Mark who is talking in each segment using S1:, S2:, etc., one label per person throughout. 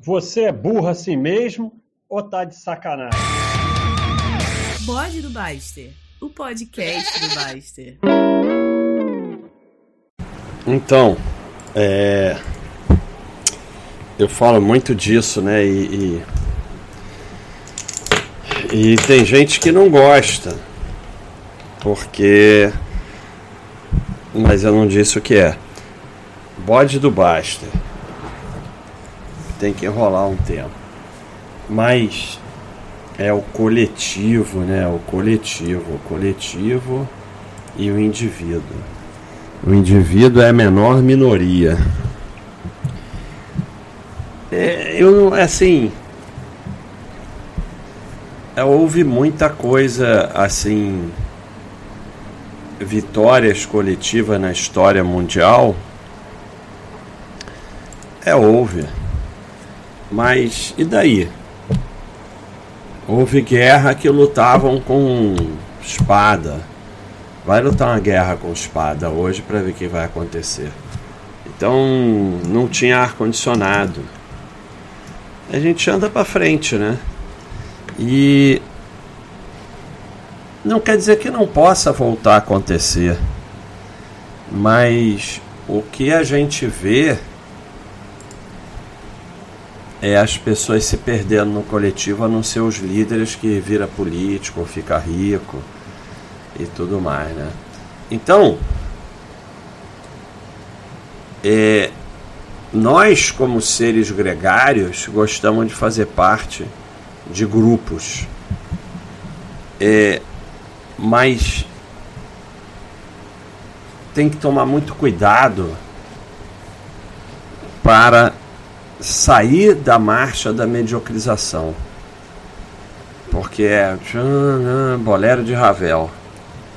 S1: Você é burro assim mesmo ou tá de sacanagem?
S2: Bode do Baster, o podcast do Baster.
S3: Então, é... eu falo muito disso, né? E, e, e tem gente que não gosta, porque. Mas eu não disse o que é. Bode do Baster tem que enrolar um tempo. Mas é o coletivo, né? O coletivo, o coletivo e o indivíduo. O indivíduo é a menor minoria. É, eu assim, é, houve muita coisa assim, vitórias coletivas na história mundial. É, houve. Mas e daí? Houve guerra que lutavam com espada. Vai lutar uma guerra com espada hoje para ver o que vai acontecer. Então não tinha ar condicionado. A gente anda para frente, né? E não quer dizer que não possa voltar a acontecer. Mas o que a gente vê é as pessoas se perdendo no coletivo a não ser os líderes que vira político, fica rico e tudo mais, né? Então, é, nós como seres gregários gostamos de fazer parte de grupos, é, mas tem que tomar muito cuidado para sair da marcha da mediocrização. Porque é bolero de Ravel.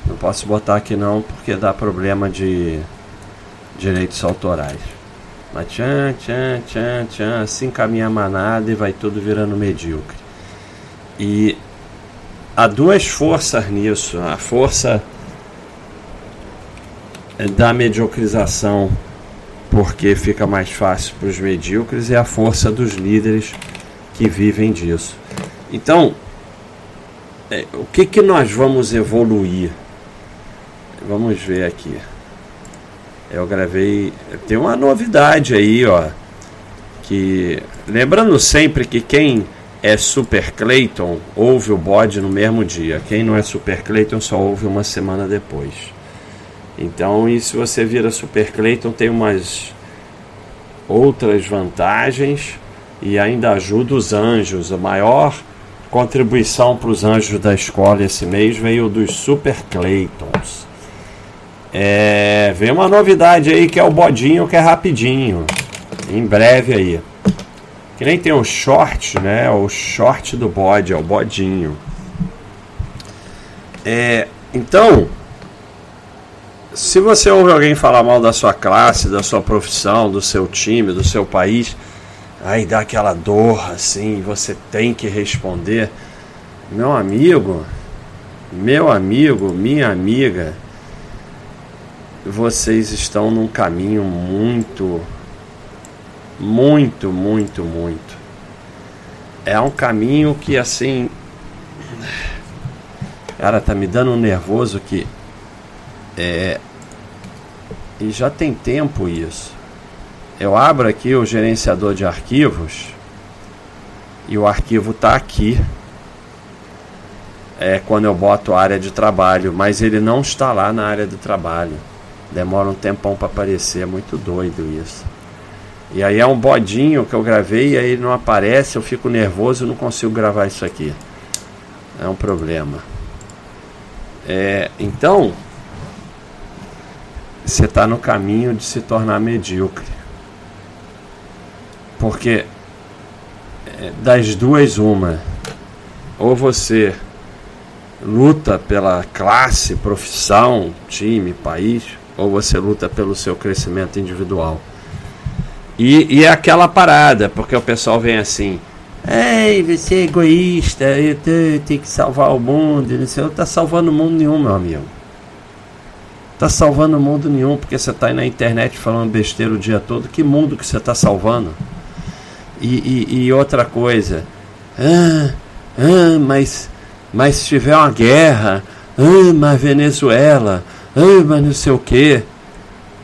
S3: Não posso botar aqui não porque dá problema de direitos autorais. Mas tchan, tchan, tchan, tchan, assim caminha a manada e vai tudo virando medíocre. E há duas forças nisso. A força da mediocrização porque fica mais fácil para os medíocres e a força dos líderes que vivem disso. Então, é, o que, que nós vamos evoluir? Vamos ver aqui. Eu gravei. Tem uma novidade aí, ó. Que. Lembrando sempre que quem é Super Clayton ouve o bode no mesmo dia. Quem não é Super Clayton só ouve uma semana depois. Então, e se você vira Super Clayton, tem umas outras vantagens e ainda ajuda os anjos. A maior contribuição para os anjos da escola esse mês veio dos Super Claytons. É, vem uma novidade aí que é o bodinho que é rapidinho. Em breve aí. Que nem tem o short, né? O short do bode, é o bodinho. É, então, se você ouve alguém falar mal da sua classe, da sua profissão, do seu time, do seu país, aí dá aquela dor assim, você tem que responder. Meu amigo, meu amigo, minha amiga, vocês estão num caminho muito, muito, muito, muito. É um caminho que assim. Cara, tá me dando um nervoso que é, e já tem tempo isso. Eu abro aqui o gerenciador de arquivos e o arquivo está aqui. É quando eu boto área de trabalho, mas ele não está lá na área de trabalho. Demora um tempão para aparecer, é muito doido isso. E aí é um bodinho que eu gravei e aí não aparece, eu fico nervoso e não consigo gravar isso aqui. É um problema. É, então, você está no caminho de se tornar medíocre. Porque é, das duas, uma. Ou você luta pela classe, profissão, time, país, ou você luta pelo seu crescimento individual. E, e é aquela parada, porque o pessoal vem assim. Ei, você é egoísta, eu tenho que salvar o mundo. Você não está salvando o mundo nenhum, meu amigo tá salvando mundo nenhum, porque você tá aí na internet falando besteira o dia todo. Que mundo que você tá salvando? E, e, e outra coisa, ah, ah, mas, mas se tiver uma guerra, ah, mas Venezuela, ah, mas não sei o que.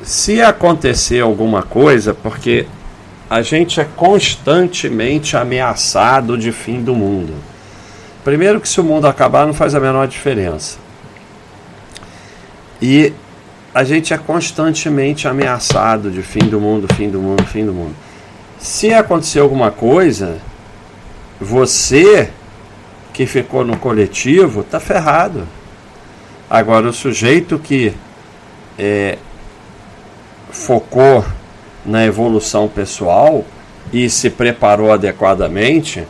S3: Se acontecer alguma coisa, porque a gente é constantemente ameaçado de fim do mundo. Primeiro que se o mundo acabar não faz a menor diferença. E a gente é constantemente ameaçado de fim do mundo, fim do mundo, fim do mundo. Se acontecer alguma coisa, você que ficou no coletivo está ferrado. Agora, o sujeito que é, focou na evolução pessoal e se preparou adequadamente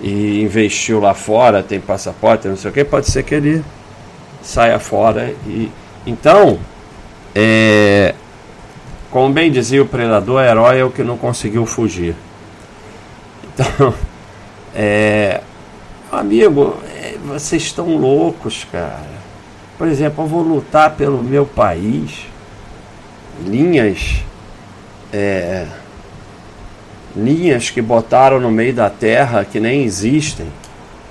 S3: e investiu lá fora, tem passaporte, não sei o que, pode ser que ele saia fora. E, então, é, como bem dizia o predador, herói é o que não conseguiu fugir. Então, é, amigo, é, vocês estão loucos, cara. Por exemplo, eu vou lutar pelo meu país. Linhas. É, linhas que botaram no meio da terra que nem existem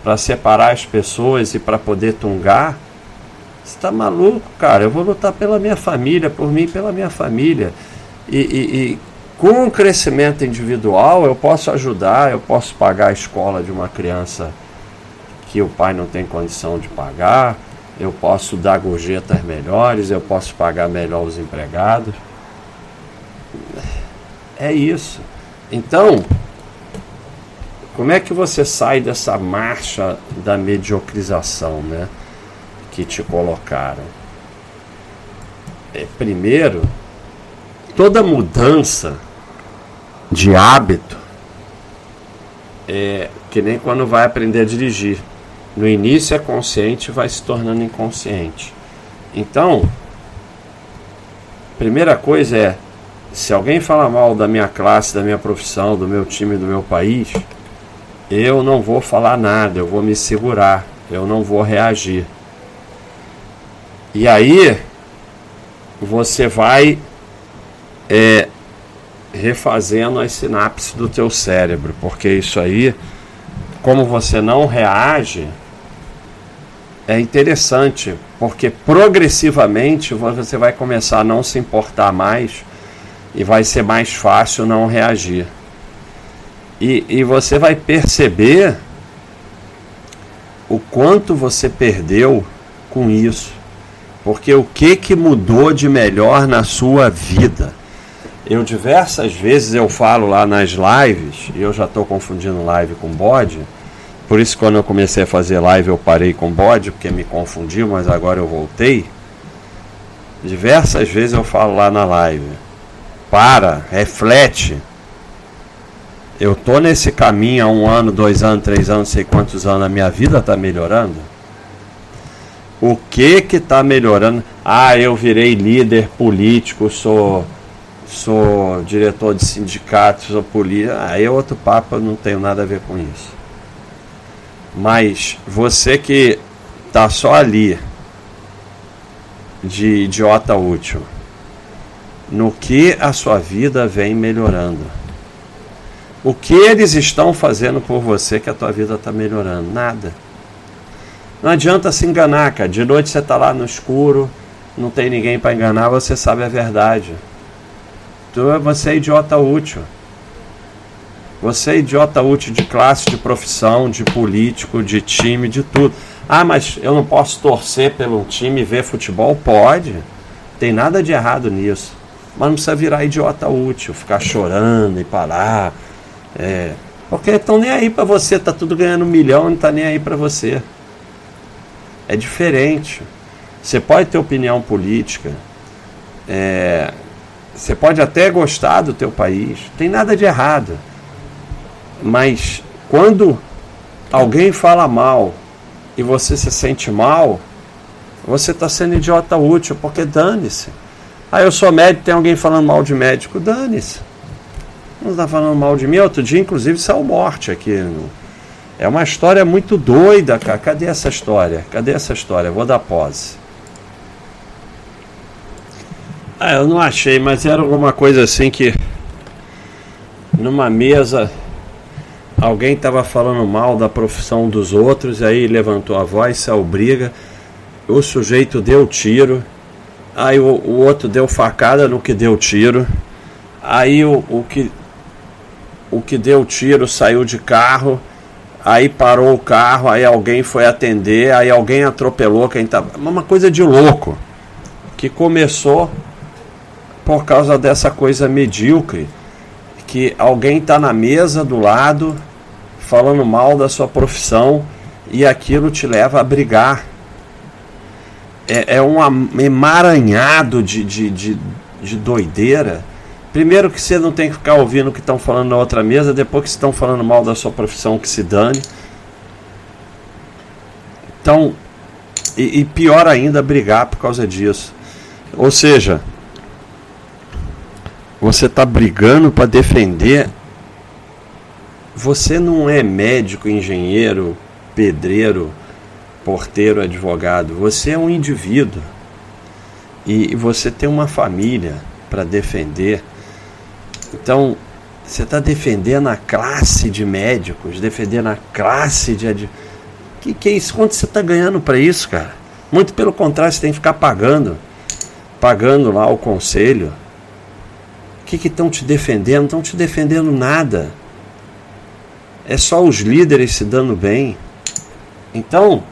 S3: para separar as pessoas e para poder tungar. Você está maluco, cara? Eu vou lutar pela minha família, por mim pela minha família. E, e, e, com o crescimento individual eu posso ajudar, eu posso pagar a escola de uma criança que o pai não tem condição de pagar, eu posso dar gorjetas melhores, eu posso pagar melhor os empregados. É isso. Então, como é que você sai dessa marcha da mediocrização, né? Que te colocaram? É, primeiro, toda mudança de hábito é que nem quando vai aprender a dirigir. No início é consciente, vai se tornando inconsciente. Então, primeira coisa é, se alguém fala mal da minha classe, da minha profissão, do meu time, do meu país, eu não vou falar nada, eu vou me segurar, eu não vou reagir. E aí você vai é, refazendo as sinapses do teu cérebro, porque isso aí, como você não reage, é interessante, porque progressivamente você vai começar a não se importar mais e vai ser mais fácil não reagir. E, e você vai perceber o quanto você perdeu com isso. Porque o que, que mudou de melhor na sua vida? Eu diversas vezes eu falo lá nas lives, e eu já estou confundindo live com bode, por isso quando eu comecei a fazer live eu parei com bode, porque me confundiu, mas agora eu voltei. Diversas vezes eu falo lá na live. Para, reflete. Eu tô nesse caminho há um ano, dois anos, três anos, sei quantos anos, a minha vida está melhorando. O que que está melhorando? Ah, eu virei líder político, sou sou diretor de sindicato, sou polícia. Aí é outro papo, não tenho nada a ver com isso. Mas você que tá só ali de idiota útil, no que a sua vida vem melhorando? O que eles estão fazendo por você que a tua vida está melhorando? Nada. Não adianta se enganar, cara. De noite você está lá no escuro, não tem ninguém para enganar, você sabe a verdade. Tu, você é idiota útil. Você é idiota útil de classe, de profissão, de político, de time, de tudo. Ah, mas eu não posso torcer pelo time e ver futebol? Pode. Tem nada de errado nisso. Mas não precisa virar idiota útil, ficar chorando e parar. É, porque estão nem aí para você, tá tudo ganhando um milhão não tá nem aí para você. É diferente. Você pode ter opinião política. É, você pode até gostar do teu país. Tem nada de errado. Mas quando alguém fala mal e você se sente mal, você está sendo idiota útil, porque dane-se. Ah, eu sou médico, tem alguém falando mal de médico, dane-se. Não está falando mal de mim. Outro dia, inclusive, saiu morte aqui. É uma história muito doida, cara. Cadê essa história? Cadê essa história? Vou dar pose. Ah, eu não achei, mas era alguma coisa assim que numa mesa alguém estava falando mal da profissão dos outros, aí levantou a voz, saiu briga, o sujeito deu tiro, aí o, o outro deu facada no que deu tiro, aí o, o que o que deu tiro saiu de carro, aí parou o carro, aí alguém foi atender, aí alguém atropelou quem estava. Uma coisa de louco que começou por causa dessa coisa medíocre que alguém está na mesa do lado falando mal da sua profissão e aquilo te leva a brigar. É, é um emaranhado de, de, de, de doideira. Primeiro que você não tem que ficar ouvindo o que estão falando na outra mesa, depois que estão falando mal da sua profissão, que se dane. Então, e, e pior ainda, brigar por causa disso. Ou seja, você está brigando para defender. Você não é médico, engenheiro, pedreiro, porteiro, advogado. Você é um indivíduo. E você tem uma família para defender. Então, você está defendendo a classe de médicos, defendendo a classe de. Que, que é isso? Quanto você está ganhando para isso, cara? Muito pelo contrário, você tem que ficar pagando. Pagando lá o conselho o que estão te defendendo? Estão te defendendo nada. É só os líderes se dando bem. Então,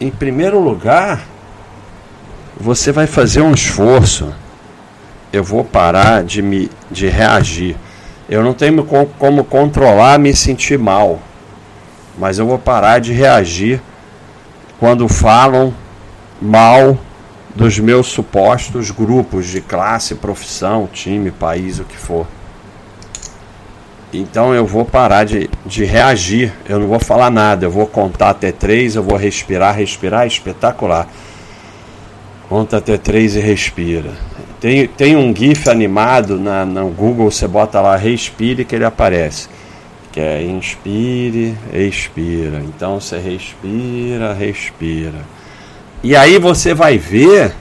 S3: em primeiro lugar, você vai fazer um esforço. Eu vou parar de me de reagir. Eu não tenho como controlar me sentir mal, mas eu vou parar de reagir quando falam mal dos meus supostos grupos de classe, profissão, time, país, o que for. Então eu vou parar de, de reagir, eu não vou falar nada, eu vou contar até três, eu vou respirar, respirar, espetacular. Conta até três e respira. Tem, tem um GIF animado na, no Google, você bota lá respire que ele aparece. Que é inspire, expira. Então você respira, respira. E aí você vai ver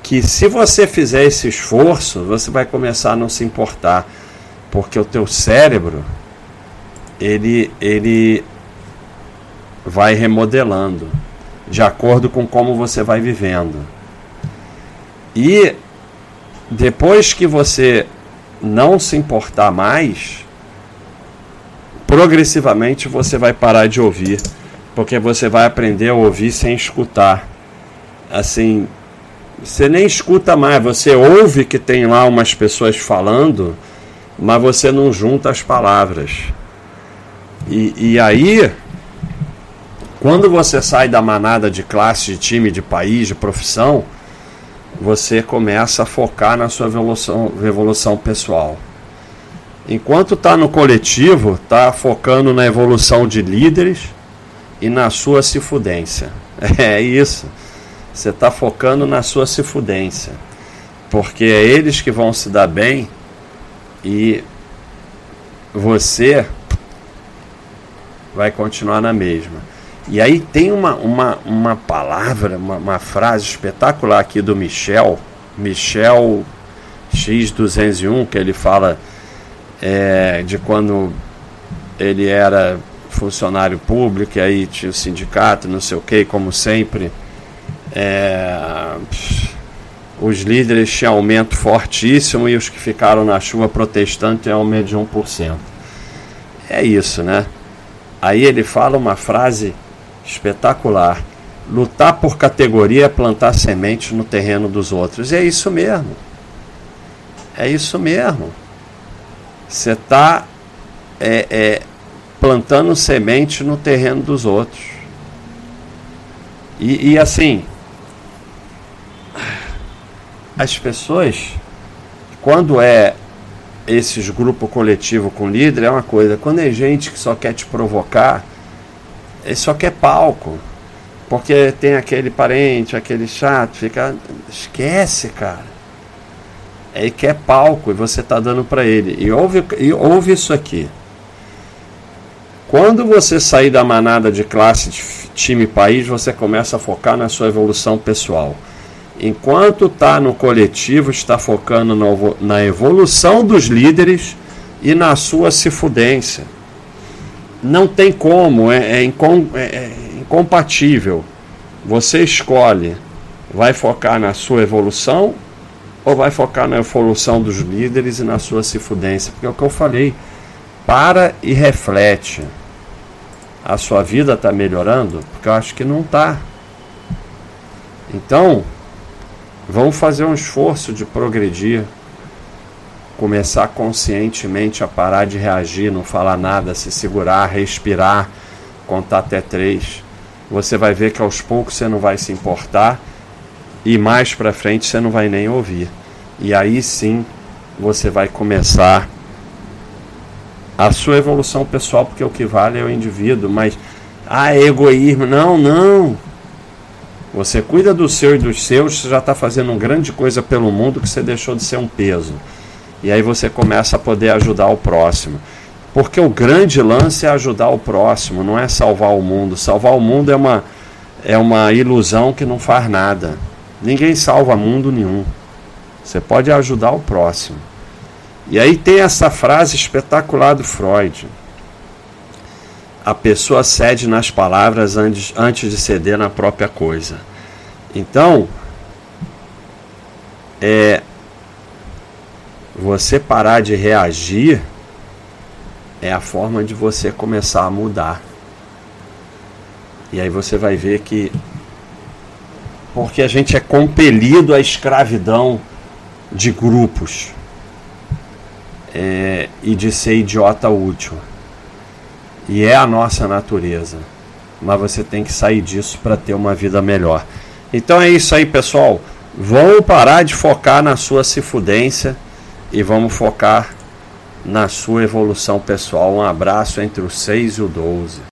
S3: que se você fizer esse esforço, você vai começar a não se importar, porque o teu cérebro ele ele vai remodelando de acordo com como você vai vivendo. E depois que você não se importar mais, progressivamente você vai parar de ouvir porque você vai aprender a ouvir sem escutar. Assim, você nem escuta mais, você ouve que tem lá umas pessoas falando, mas você não junta as palavras. E, e aí, quando você sai da manada de classe, de time, de país, de profissão, você começa a focar na sua evolução, evolução pessoal. Enquanto está no coletivo, está focando na evolução de líderes e na sua cifudência. É isso. Você está focando na sua cifudência. Porque é eles que vão se dar bem e você vai continuar na mesma. E aí tem uma, uma, uma palavra, uma, uma frase espetacular aqui do Michel, Michel X201, que ele fala é, de quando ele era funcionário público, e aí tinha o sindicato, não sei o que, como sempre. É, os líderes tinham aumento fortíssimo e os que ficaram na chuva protestando tinham aumento de 1%. É isso, né? Aí ele fala uma frase espetacular. Lutar por categoria é plantar semente no terreno dos outros. E é isso mesmo. É isso mesmo. Você está é, é, plantando semente no terreno dos outros. E, e assim, as pessoas, quando é esses grupo coletivo com líder, é uma coisa. Quando é gente que só quer te provocar, ele só quer palco. Porque tem aquele parente, aquele chato, fica. Esquece, cara. Ele quer palco e você está dando para ele. E ouve, e ouve isso aqui. Quando você sair da manada de classe, de time, país, você começa a focar na sua evolução pessoal. Enquanto está no coletivo, está focando na evolução dos líderes, e na sua cifudência. Não tem como, é, é, incom, é, é incompatível. Você escolhe, vai focar na sua evolução ou vai focar na evolução dos líderes e na sua cifudência? Porque é o que eu falei, para e reflete. A sua vida está melhorando? Porque eu acho que não está. Então, vamos fazer um esforço de progredir começar conscientemente a parar de reagir, não falar nada, se segurar, respirar, contar até três. Você vai ver que aos poucos você não vai se importar e mais para frente você não vai nem ouvir. E aí sim você vai começar a sua evolução pessoal, porque o que vale é o indivíduo, mas ah, é egoísmo. Não, não. Você cuida do seu e dos seus, você já está fazendo uma grande coisa pelo mundo que você deixou de ser um peso. E aí você começa a poder ajudar o próximo. Porque o grande lance é ajudar o próximo, não é salvar o mundo. Salvar o mundo é uma, é uma ilusão que não faz nada. Ninguém salva mundo nenhum. Você pode ajudar o próximo. E aí tem essa frase espetacular do Freud. A pessoa cede nas palavras antes, antes de ceder na própria coisa. Então, é, você parar de reagir é a forma de você começar a mudar. E aí você vai ver que porque a gente é compelido à escravidão de grupos é, e de ser idiota útil. E é a nossa natureza. Mas você tem que sair disso para ter uma vida melhor. Então é isso aí, pessoal. Vamos parar de focar na sua cifudência e vamos focar na sua evolução pessoal. Um abraço entre o 6 e o 12.